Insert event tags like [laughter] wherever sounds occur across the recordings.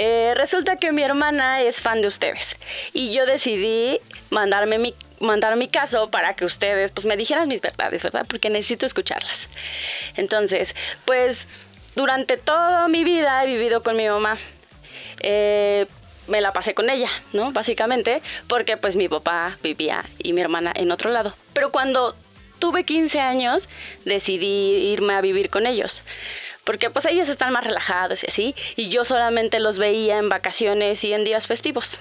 Eh, resulta que mi hermana es fan de ustedes y yo decidí mandarme mi mandar mi caso para que ustedes pues me dijeran mis verdades, ¿verdad? Porque necesito escucharlas. Entonces, pues durante toda mi vida he vivido con mi mamá. Eh, me la pasé con ella, ¿no? Básicamente, porque pues mi papá vivía y mi hermana en otro lado. Pero cuando tuve 15 años, decidí irme a vivir con ellos. Porque pues ellos están más relajados y así, y yo solamente los veía en vacaciones y en días festivos.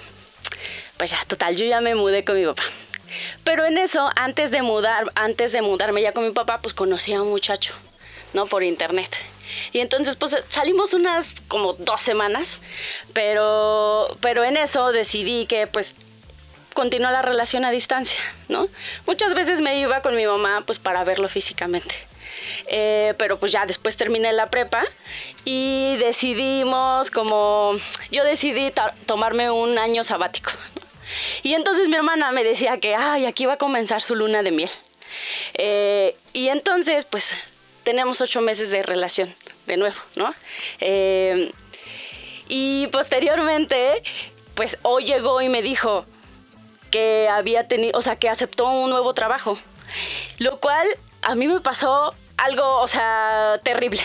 Pues ya, total, yo ya me mudé con mi papá. Pero en eso, antes de mudar, antes de mudarme ya con mi papá, pues conocí a un muchacho, ¿no? Por internet. Y entonces pues salimos unas como dos semanas, pero, pero en eso decidí que pues continuar la relación a distancia, ¿no? Muchas veces me iba con mi mamá pues para verlo físicamente. Eh, pero pues ya después terminé la prepa y decidimos como, yo decidí tomarme un año sabático. Y entonces mi hermana me decía que, ay, aquí va a comenzar su luna de miel. Eh, y entonces pues tenemos ocho meses de relación, de nuevo, ¿no? Eh, y posteriormente, pues hoy llegó y me dijo que había tenido, o sea, que aceptó un nuevo trabajo, lo cual a mí me pasó algo, o sea, terrible.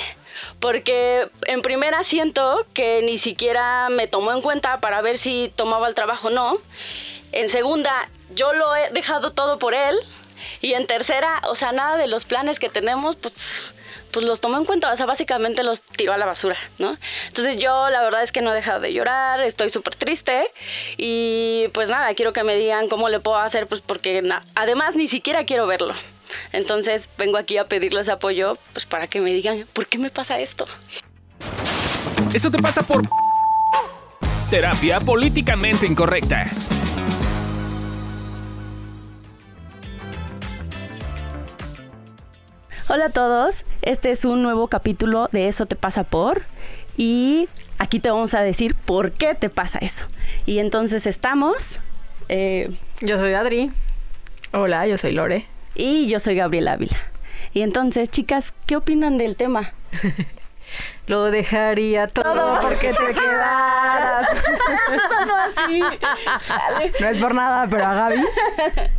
Porque en primera siento que ni siquiera me tomó en cuenta para ver si tomaba el trabajo o no. En segunda, yo lo he dejado todo por él, y en tercera, o sea, nada de los planes que tenemos, pues pues los tomó en cuenta, o sea, básicamente los tiró a la basura, ¿no? Entonces yo la verdad es que no he dejado de llorar, estoy súper triste y pues nada, quiero que me digan cómo le puedo hacer, pues porque además ni siquiera quiero verlo. Entonces vengo aquí a pedirles apoyo, pues para que me digan, ¿por qué me pasa esto? Eso te pasa por terapia políticamente incorrecta. Hola a todos, este es un nuevo capítulo de Eso te pasa por y aquí te vamos a decir por qué te pasa eso. Y entonces estamos... Eh, yo soy Adri. Hola, yo soy Lore. Y yo soy Gabriela Ávila. Y entonces, chicas, ¿qué opinan del tema? [laughs] Lo dejaría todo, porque te quedaras. [laughs] así. No es por nada, pero a Gaby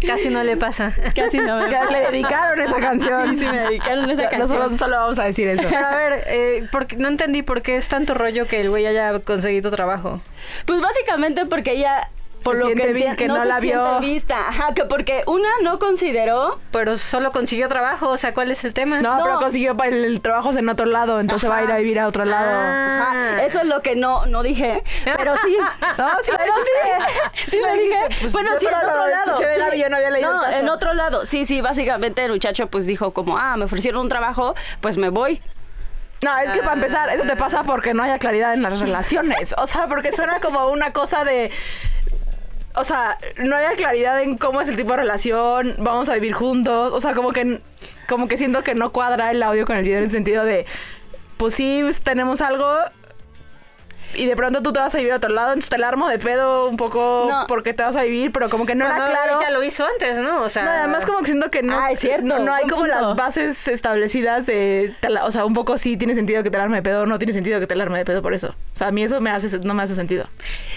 casi no le pasa. Casi no me Le dedicaron esa canción. Sí, sí, me dedicaron esa canción. Nosotros solo vamos a decir eso. a ver, eh, porque, no entendí por qué es tanto rollo que el güey haya conseguido trabajo. Pues básicamente porque ella por lo que, que no, no la vio. vista. Ajá, que porque una no consideró. Pero solo consiguió trabajo, o sea, ¿cuál es el tema? No, pero consiguió el, trabajo en otro lado, entonces va a ir a vivir a otro lado. Ah. Eso es lo que no, no dije. Pero sí. [laughs] no, sí, pero sí. Sí [laughs] lo dije. Pues bueno, sí, en otro lado. Sí. Yo no había leído no, en otro lado. Sí, sí, básicamente el muchacho pues dijo como, ah, me ofrecieron un trabajo, pues me voy. No, es que para empezar, eso te pasa porque no haya claridad en las relaciones. O sea, porque suena como una cosa de o sea, no hay claridad en cómo es el tipo de relación, vamos a vivir juntos, o sea, como que como que siento que no cuadra el audio con el video en el sentido de pues sí tenemos algo y de pronto tú te vas a vivir a otro lado, entonces te alarmo de pedo un poco porque te vas a vivir, pero como que no era claro. Ya lo hizo antes, ¿no? O sea, nada más como que siento que no, ah, es cierto, no, hay como las bases establecidas de, o sea, un poco sí tiene sentido que te alarme de pedo, no tiene sentido que te alarme de pedo por eso. O sea, a mí eso me hace, no me hace sentido.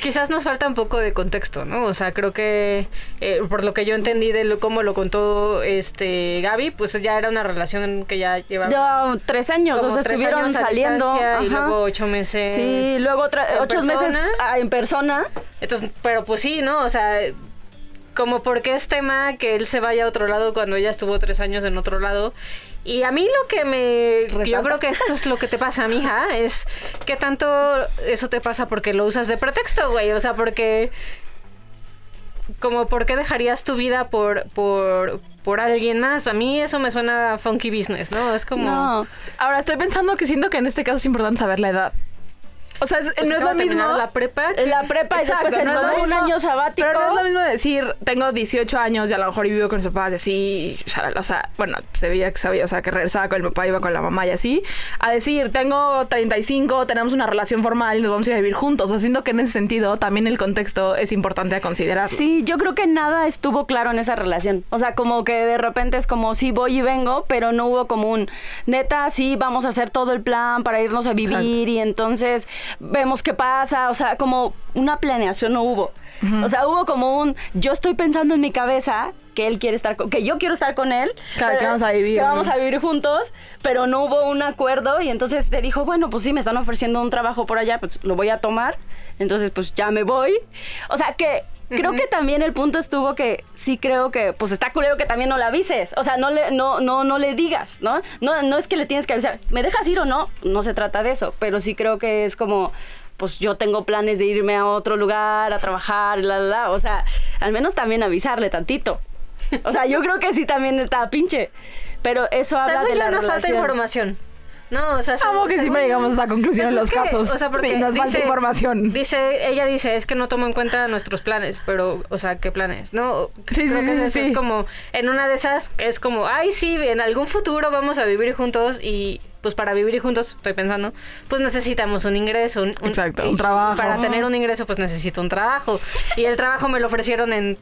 Quizás nos falta un poco de contexto, ¿no? O sea, creo que eh, por lo que yo entendí de lo, cómo lo contó este Gaby, pues ya era una relación que ya llevaba... Ya tres años, o sea, estuvieron saliendo. Y luego ocho meses. Sí, luego ocho meses Ah, en persona. Entonces, pero pues sí, ¿no? O sea, como porque es tema que él se vaya a otro lado cuando ella estuvo tres años en otro lado. Y a mí lo que me... Yo creo que esto es lo que te pasa, mija, es que tanto eso te pasa porque lo usas de pretexto, güey. O sea, porque... Como, ¿por qué dejarías tu vida por, por, por alguien más? A mí eso me suena funky business, ¿no? Es como... No. Ahora, estoy pensando que siento que en este caso es importante saber la edad. O sea, pues no es lo mismo. La prepa. La prepa después no un año sabático. Pero no es lo mismo decir, tengo 18 años y a lo mejor vivo con mis papás y así. O sea, bueno, se veía que sabía, o sea, que regresaba con el papá, iba con la mamá y así. A decir, tengo 35, tenemos una relación formal y nos vamos a ir a vivir juntos. Haciendo que en ese sentido también el contexto es importante a considerar. Sí, yo creo que nada estuvo claro en esa relación. O sea, como que de repente es como, sí, voy y vengo, pero no hubo como un, neta, sí, vamos a hacer todo el plan para irnos a vivir y entonces vemos qué pasa, o sea, como una planeación no hubo. O sea, hubo como un, yo estoy pensando en mi cabeza que él quiere estar, con, que yo quiero estar con él. Claro, que vamos a vivir. Que vamos a vivir juntos, pero no hubo un acuerdo y entonces te dijo, bueno, pues sí, me están ofreciendo un trabajo por allá, pues lo voy a tomar, entonces pues ya me voy. O sea, que Creo que también el punto estuvo que sí creo que pues está culero que también no le avises, o sea, no le no no no le digas, ¿no? No no es que le tienes que avisar, ¿me dejas ir o no? No se trata de eso, pero sí creo que es como pues yo tengo planes de irme a otro lugar a trabajar, la la la, o sea, al menos también avisarle tantito. O sea, yo creo que sí también está pinche. Pero eso habla de la nos relación. falta información. No, o sea, Amo que siempre llegamos a esa conclusión Pues en es los que, casos. O sea, porque Sí, nos falta información. Dice, ella dice, es que no tomo en cuenta nuestros planes, pero, o sea, ¿qué planes? No, Sí, creo sí, que es, eso, es como, en una de esas, es como, ay, sí, en algún futuro vamos a vivir juntos y pues para vivir juntos, estoy pensando, pues necesitamos un ingreso. Un, un- Exacto, un trabajo. Para tener un ingreso, pues necesito un trabajo. Y el trabajo me lo ofrecieron en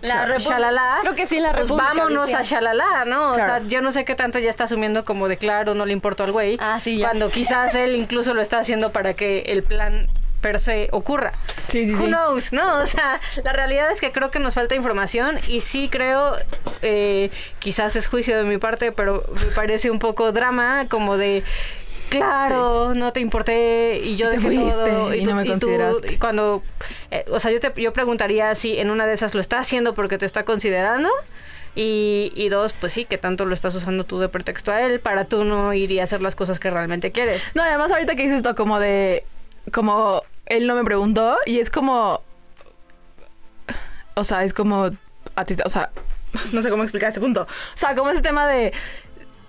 La Repu- Shalala. creo que sí, la Pues República vámonos decía. a Shalala, ¿no? O Claro. sea, yo no sé qué tanto ya está asumiendo como de claro, no le importó al güey. Ah, sí, ya. Cuando quizás él incluso lo está haciendo para que el plan per se ocurra. Sí, sí, Who sí. knows, ¿no? [laughs] O sea, la realidad es que creo que nos falta información y sí creo, eh, quizás es juicio de mi parte, pero me parece un poco drama, como de, claro, no te importé y yo Y te dejé fuiste todo y no me tú- consideraste. y cuando, eh, o sea, yo te yo preguntaría si en una de esas lo está haciendo porque te está considerando. Y, y dos, pues sí, que tanto lo estás usando tú de pretexto a él para tú no ir y hacer las cosas que realmente quieres. No, además ahorita que dices esto como de... Como él no me preguntó y es como... O sea, es como... A ti, o sea, [laughs] no sé cómo explicar ese punto. O sea, como ese tema de...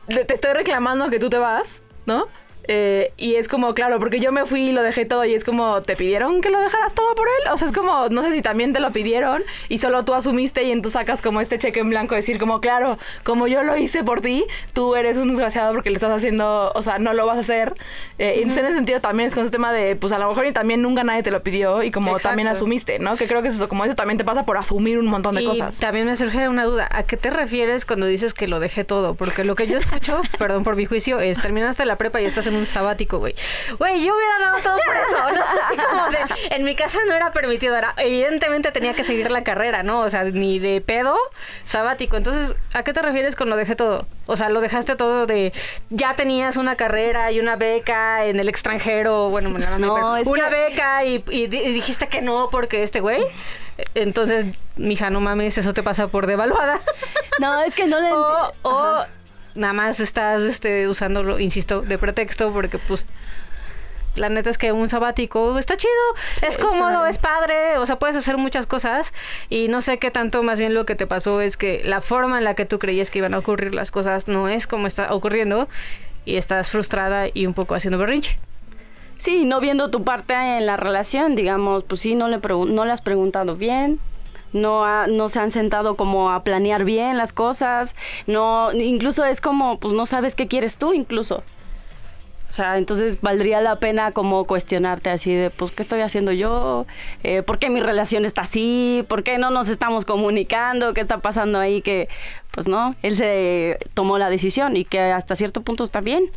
de te estoy reclamando que tú te vas, ¿no? Eh, y es como, claro, porque yo me fui y lo dejé todo y es como, ¿te pidieron que lo dejaras todo por él? O sea, es como, no sé si también te lo pidieron y solo tú asumiste y entonces sacas como este cheque en blanco, decir como, claro, como yo lo hice por ti, tú eres un desgraciado porque lo estás haciendo, o sea, no lo vas a hacer. Eh, entonces en ese sentido también es con ese tema de, pues a lo mejor y también nunca nadie te lo pidió y como Exacto. también asumiste, ¿no? Que creo que es eso, como eso también te pasa por asumir un montón de y cosas. también me surge una duda. ¿A qué te refieres cuando dices que lo dejé todo? Porque lo que yo escucho, [laughs] perdón por mi juicio, es terminaste la prepa y estás en un sabático, güey. Güey, yo hubiera dado todo por eso, ¿no? Así como de, en mi casa no era permitido, era, evidentemente tenía que seguir la carrera, ¿no? O sea, ni de pedo, sabático. Entonces, ¿a qué te refieres con lo dejé todo? O sea, lo dejaste todo de, ya tenías una carrera y una beca en el extranjero, bueno, me la No, es una que- beca y, y di- y dijiste que no porque este güey. Entonces, mija, no mames, eso te pasa por devaluada. No, es que no le... [laughs] o o nada más estás este, usándolo, insisto, de pretexto porque pues la neta es que un sabático está chido, es cómodo, es padre, o sea, puedes hacer muchas cosas y no sé qué tanto más bien lo que te pasó es que la forma en la que tú creías que iban a ocurrir las cosas no es como está ocurriendo y estás frustrada y un poco haciendo berrinche. Sí, no viendo tu parte en la relación, digamos, pues sí, no le, no le has preguntado bien, no, no se han sentado como a planear bien las cosas, no, incluso es como, pues no sabes qué quieres tú incluso. O sea, entonces valdría la pena como cuestionarte así de, pues, ¿qué estoy haciendo yo? Eh, ¿Por qué mi relación está así? ¿Por qué no nos estamos comunicando? ¿Qué está pasando ahí? Que, pues no, él se tomó la decisión y que hasta cierto punto está bien.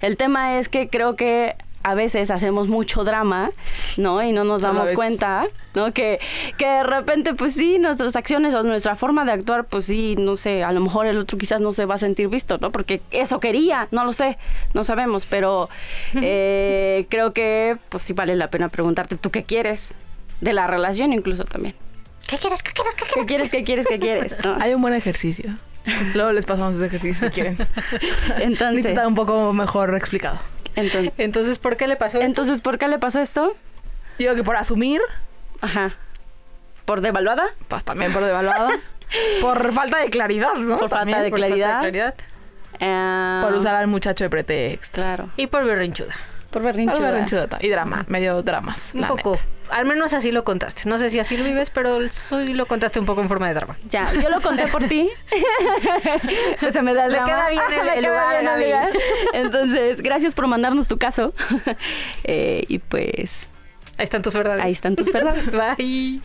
El tema es que creo que a veces hacemos mucho drama, ¿no? Y no nos damos cuenta, ¿no? Que, que de repente, pues sí, nuestras acciones o nuestra forma de actuar, pues sí, no sé, a lo mejor el otro quizás no se va a sentir visto, ¿no? Porque eso quería, no lo sé, no sabemos, pero eh, creo que, pues sí vale la pena preguntarte, ¿tú qué quieres? De la relación incluso también. ¿Qué quieres? ¿Qué quieres? ¿Qué quieres? ¿Qué quieres? ¿Qué quieres? ¿Qué quieres? [laughs] ¿no? Hay un buen ejercicio. Luego les pasamos ese ejercicio si quieren. [laughs] Entonces, Necesita un poco mejor explicado. Entonces, Entonces, ¿por qué le pasó esto? entonces, ¿por qué le pasó esto? Yo creo que por asumir, Ajá. ¿Por devaluada? pues también por devaluada. [laughs] por falta de claridad, ¿no? Por falta de Por falta de claridad. claridad. Eh, Por usar al muchacho de pretexto. Claro. Y por berrinchuda. Por Por berrinchuda. Y drama, medio dramas. Un la poco. neta. Al menos así lo contaste. No sé si así lo vives, pero sí lo contaste un poco en forma de drama. Ya, yo lo conté por ti. [laughs] Pues se me da el Le drama. queda bien el- [laughs] el queda lugar, bien. Entonces, gracias por mandarnos tu caso. [laughs] Eh, y pues, Ahí están tus verdades. ahí están tus verdades. Bye.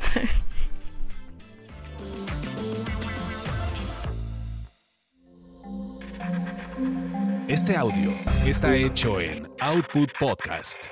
Este audio está hecho en Output Podcast.